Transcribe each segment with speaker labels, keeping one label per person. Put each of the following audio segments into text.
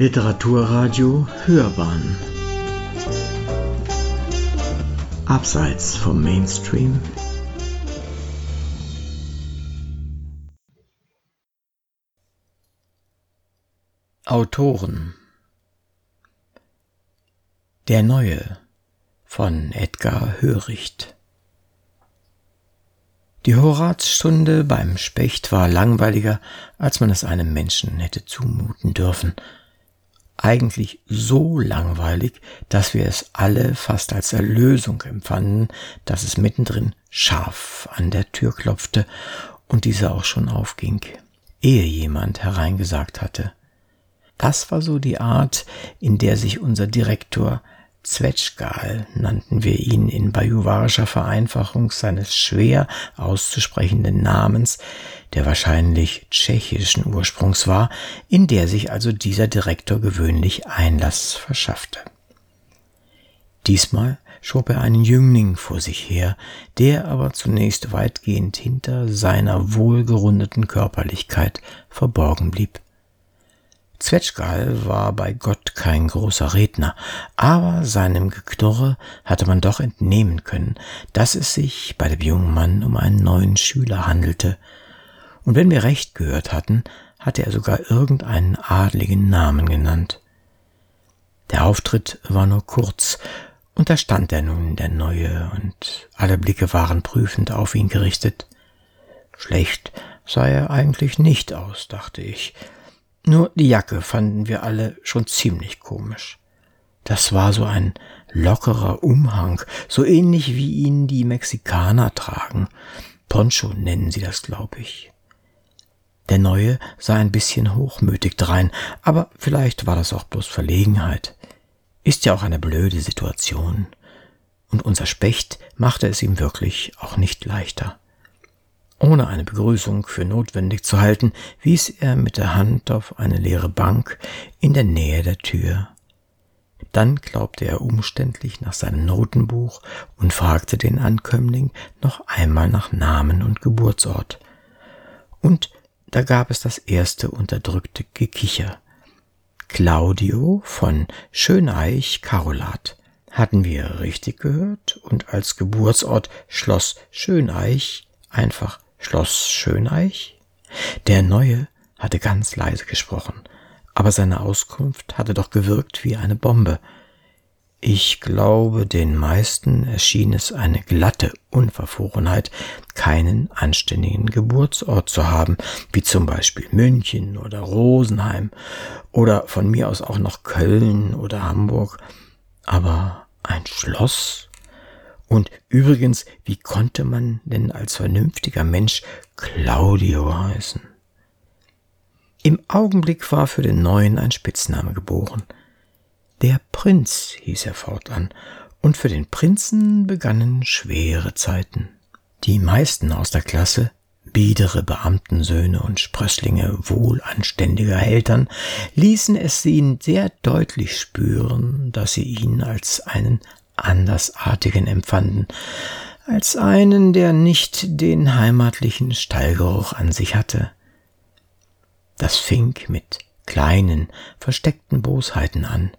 Speaker 1: Literaturradio Hörbahn. Abseits vom Mainstream. Autoren. Der Neue von Edgar Höricht. Die Horazstunde beim Specht war langweiliger, als man es einem Menschen hätte zumuten dürfen – eigentlich so langweilig, dass wir es alle fast als Erlösung empfanden, dass es mittendrin scharf an der Tür klopfte und diese auch schon aufging, ehe jemand hereingesagt hatte. Das war so die Art, in der sich unser Direktor Zwetschgal nannten wir ihn in bajuwarischer Vereinfachung seines schwer auszusprechenden Namens, der wahrscheinlich tschechischen Ursprungs war, in der sich also dieser Direktor gewöhnlich Einlass verschaffte. Diesmal schob er einen Jüngling vor sich her, der aber zunächst weitgehend hinter seiner wohlgerundeten Körperlichkeit verborgen blieb. Zwetschgal war bei Gott kein großer Redner, aber seinem Geknurre hatte man doch entnehmen können, dass es sich bei dem jungen Mann um einen neuen Schüler handelte, und wenn wir recht gehört hatten, hatte er sogar irgendeinen adligen Namen genannt. Der Auftritt war nur kurz, und da stand er nun, der Neue, und alle Blicke waren prüfend auf ihn gerichtet. Schlecht sah er eigentlich nicht aus, dachte ich, nur die Jacke fanden wir alle schon ziemlich komisch. Das war so ein lockerer Umhang, so ähnlich wie ihn die Mexikaner tragen. Poncho nennen sie das, glaube ich. Der Neue sah ein bisschen hochmütig drein, aber vielleicht war das auch bloß Verlegenheit. Ist ja auch eine blöde Situation. Und unser Specht machte es ihm wirklich auch nicht leichter. Ohne eine Begrüßung für notwendig zu halten, wies er mit der Hand auf eine leere Bank in der Nähe der Tür. Dann glaubte er umständlich nach seinem Notenbuch und fragte den Ankömmling noch einmal nach Namen und Geburtsort. Und da gab es das erste unterdrückte Gekicher. Claudio von Schöneich Karolat. Hatten wir richtig gehört? Und als Geburtsort Schloss Schöneich einfach Schloss Schöneich? Der Neue hatte ganz leise gesprochen, aber seine Auskunft hatte doch gewirkt wie eine Bombe. Ich glaube, den meisten erschien es eine glatte Unverfrorenheit, keinen anständigen Geburtsort zu haben, wie zum Beispiel München oder Rosenheim oder von mir aus auch noch Köln oder Hamburg. Aber ein Schloss und übrigens, wie konnte man denn als vernünftiger Mensch Claudio heißen? Im Augenblick war für den Neuen ein Spitzname geboren. Der Prinz hieß er fortan, und für den Prinzen begannen schwere Zeiten. Die meisten aus der Klasse, biedere Beamtensöhne und Sprösslinge wohlanständiger Eltern, ließen es ihn sehr deutlich spüren, dass sie ihn als einen andersartigen empfanden, als einen, der nicht den heimatlichen Stallgeruch an sich hatte. Das fing mit kleinen, versteckten Bosheiten an,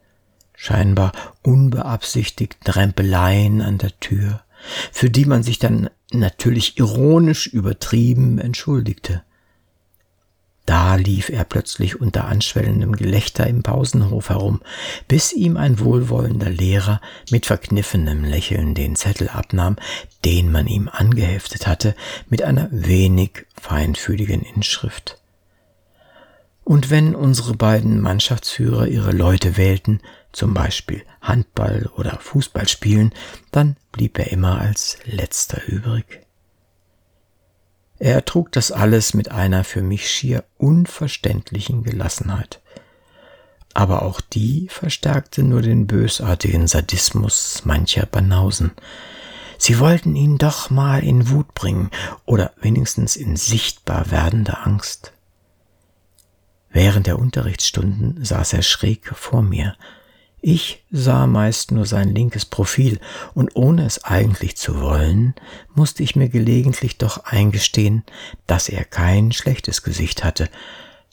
Speaker 1: scheinbar unbeabsichtigten Rempeleien an der Tür, für die man sich dann natürlich ironisch übertrieben entschuldigte. Da lief er plötzlich unter anschwellendem Gelächter im Pausenhof herum, bis ihm ein wohlwollender Lehrer mit verkniffenem Lächeln den Zettel abnahm, den man ihm angeheftet hatte, mit einer wenig feinfühligen Inschrift. Und wenn unsere beiden Mannschaftsführer ihre Leute wählten, zum Beispiel Handball oder Fußball spielen, dann blieb er immer als letzter übrig. Er trug das alles mit einer für mich schier unverständlichen Gelassenheit. Aber auch die verstärkte nur den bösartigen Sadismus mancher Banausen. Sie wollten ihn doch mal in Wut bringen oder wenigstens in sichtbar werdende Angst. Während der Unterrichtsstunden saß er schräg vor mir, ich sah meist nur sein linkes Profil, und ohne es eigentlich zu wollen, musste ich mir gelegentlich doch eingestehen, dass er kein schlechtes Gesicht hatte,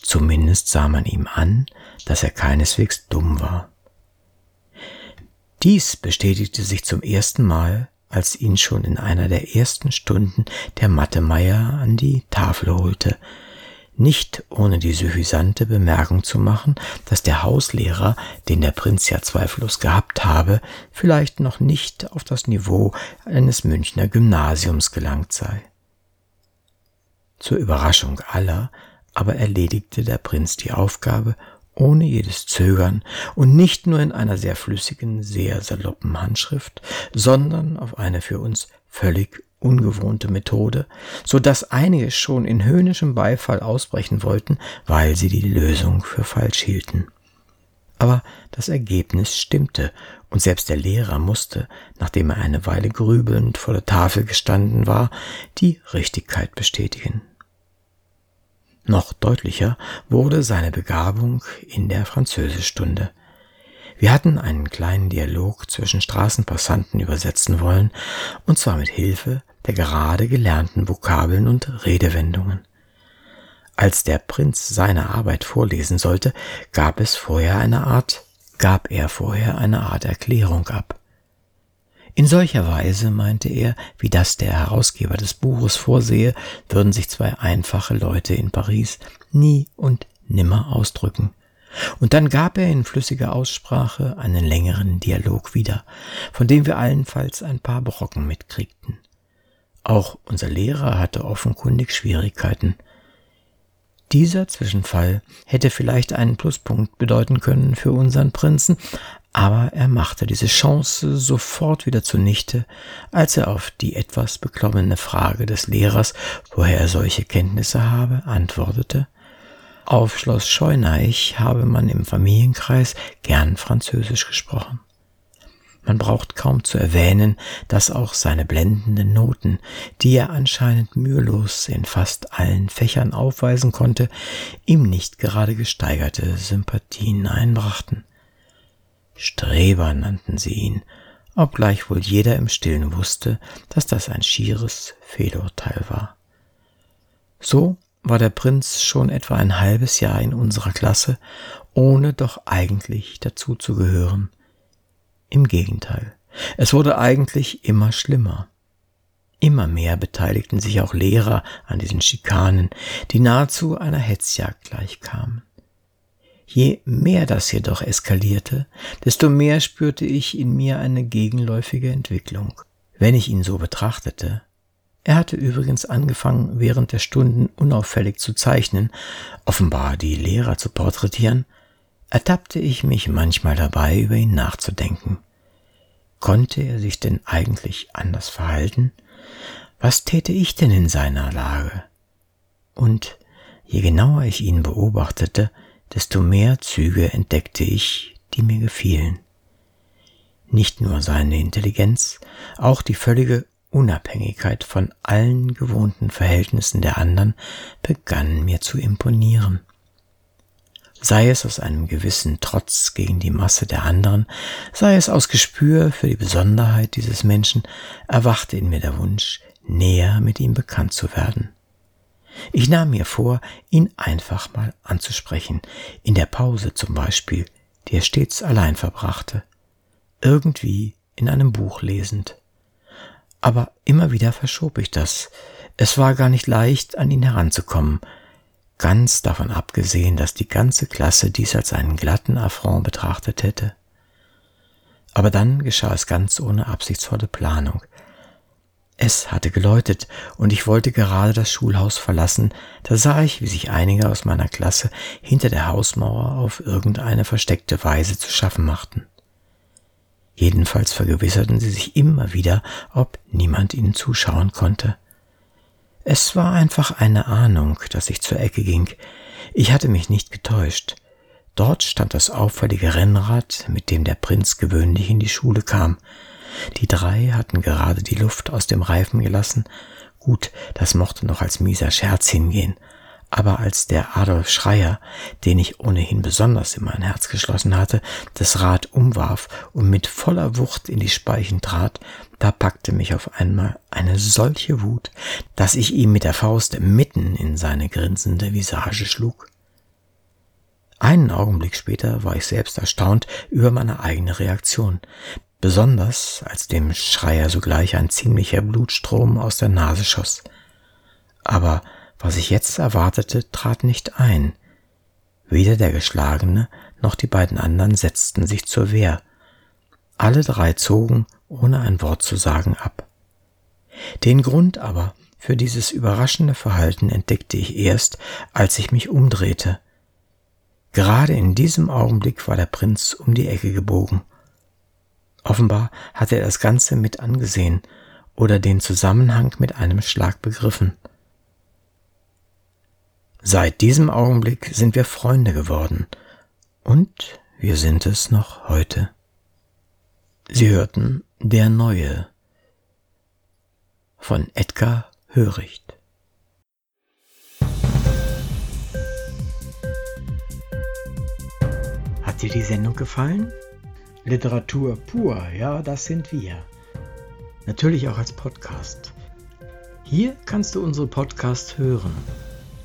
Speaker 1: Zumindest sah man ihm an, dass er keineswegs dumm war. Dies bestätigte sich zum ersten Mal, als ihn schon in einer der ersten Stunden der Mathemeier an die Tafel holte, nicht ohne die suffisante Bemerkung zu machen, dass der Hauslehrer, den der Prinz ja zweifellos gehabt habe, vielleicht noch nicht auf das Niveau eines Münchner Gymnasiums gelangt sei. Zur Überraschung aller aber erledigte der Prinz die Aufgabe ohne jedes Zögern und nicht nur in einer sehr flüssigen, sehr saloppen Handschrift, sondern auf eine für uns völlig ungewohnte Methode, so dass einige schon in höhnischem Beifall ausbrechen wollten, weil sie die Lösung für falsch hielten. Aber das Ergebnis stimmte, und selbst der Lehrer musste, nachdem er eine Weile grübelnd vor der Tafel gestanden war, die Richtigkeit bestätigen. Noch deutlicher wurde seine Begabung in der Französischstunde. Wir hatten einen kleinen Dialog zwischen Straßenpassanten übersetzen wollen, und zwar mit Hilfe der gerade gelernten Vokabeln und Redewendungen. Als der Prinz seine Arbeit vorlesen sollte, gab es vorher eine Art, gab er vorher eine Art Erklärung ab. In solcher Weise, meinte er, wie das der Herausgeber des Buches vorsehe, würden sich zwei einfache Leute in Paris nie und nimmer ausdrücken. Und dann gab er in flüssiger Aussprache einen längeren Dialog wieder, von dem wir allenfalls ein paar Brocken mitkriegten. Auch unser Lehrer hatte offenkundig Schwierigkeiten. Dieser Zwischenfall hätte vielleicht einen Pluspunkt bedeuten können für unseren Prinzen, aber er machte diese Chance sofort wieder zunichte, als er auf die etwas beklommene Frage des Lehrers, woher er solche Kenntnisse habe, antwortete, auf Schloss Scheuneich habe man im Familienkreis gern Französisch gesprochen. Man braucht kaum zu erwähnen, dass auch seine blendenden Noten, die er anscheinend mühelos in fast allen Fächern aufweisen konnte, ihm nicht gerade gesteigerte Sympathien einbrachten. Streber nannten sie ihn, obgleich wohl jeder im stillen wusste, dass das ein schieres Fehlurteil war. So war der Prinz schon etwa ein halbes Jahr in unserer Klasse, ohne doch eigentlich dazu zu gehören. Im Gegenteil, es wurde eigentlich immer schlimmer. Immer mehr beteiligten sich auch Lehrer an diesen Schikanen, die nahezu einer Hetzjagd gleichkamen. Je mehr das jedoch eskalierte, desto mehr spürte ich in mir eine gegenläufige Entwicklung. Wenn ich ihn so betrachtete, er hatte übrigens angefangen, während der Stunden unauffällig zu zeichnen, offenbar die Lehrer zu porträtieren, ertappte ich mich manchmal dabei, über ihn nachzudenken. Konnte er sich denn eigentlich anders verhalten? Was täte ich denn in seiner Lage? Und je genauer ich ihn beobachtete, desto mehr Züge entdeckte ich, die mir gefielen. Nicht nur seine Intelligenz, auch die völlige Unabhängigkeit von allen gewohnten Verhältnissen der anderen begann mir zu imponieren. Sei es aus einem gewissen Trotz gegen die Masse der anderen, sei es aus Gespür für die Besonderheit dieses Menschen, erwachte in mir der Wunsch, näher mit ihm bekannt zu werden. Ich nahm mir vor, ihn einfach mal anzusprechen, in der Pause zum Beispiel, die er stets allein verbrachte, irgendwie in einem Buch lesend. Aber immer wieder verschob ich das. Es war gar nicht leicht, an ihn heranzukommen, ganz davon abgesehen, dass die ganze Klasse dies als einen glatten Affront betrachtet hätte. Aber dann geschah es ganz ohne absichtsvolle Planung. Es hatte geläutet, und ich wollte gerade das Schulhaus verlassen, da sah ich, wie sich einige aus meiner Klasse hinter der Hausmauer auf irgendeine versteckte Weise zu schaffen machten. Jedenfalls vergewisserten sie sich immer wieder, ob niemand ihnen zuschauen konnte. Es war einfach eine Ahnung, dass ich zur Ecke ging. Ich hatte mich nicht getäuscht. Dort stand das auffällige Rennrad, mit dem der Prinz gewöhnlich in die Schule kam. Die drei hatten gerade die Luft aus dem Reifen gelassen. Gut, das mochte noch als mieser Scherz hingehen, aber als der Adolf Schreier, den ich ohnehin besonders in mein Herz geschlossen hatte, das Rad umwarf und mit voller Wucht in die Speichen trat, da packte mich auf einmal eine solche Wut, dass ich ihm mit der Faust mitten in seine grinsende Visage schlug. Einen Augenblick später war ich selbst erstaunt über meine eigene Reaktion, besonders als dem Schreier sogleich ein ziemlicher Blutstrom aus der Nase schoss. Aber was ich jetzt erwartete, trat nicht ein. Weder der Geschlagene noch die beiden anderen setzten sich zur Wehr. Alle drei zogen, ohne ein Wort zu sagen, ab. Den Grund aber für dieses überraschende Verhalten entdeckte ich erst, als ich mich umdrehte. Gerade in diesem Augenblick war der Prinz um die Ecke gebogen. Offenbar hatte er das Ganze mit angesehen oder den Zusammenhang mit einem Schlag begriffen. Seit diesem Augenblick sind wir Freunde geworden und wir sind es noch heute. Sie hörten Der Neue von Edgar Höricht. Hat dir die Sendung gefallen? Literatur pur, ja, das sind wir. Natürlich auch als Podcast. Hier kannst du unsere Podcasts hören.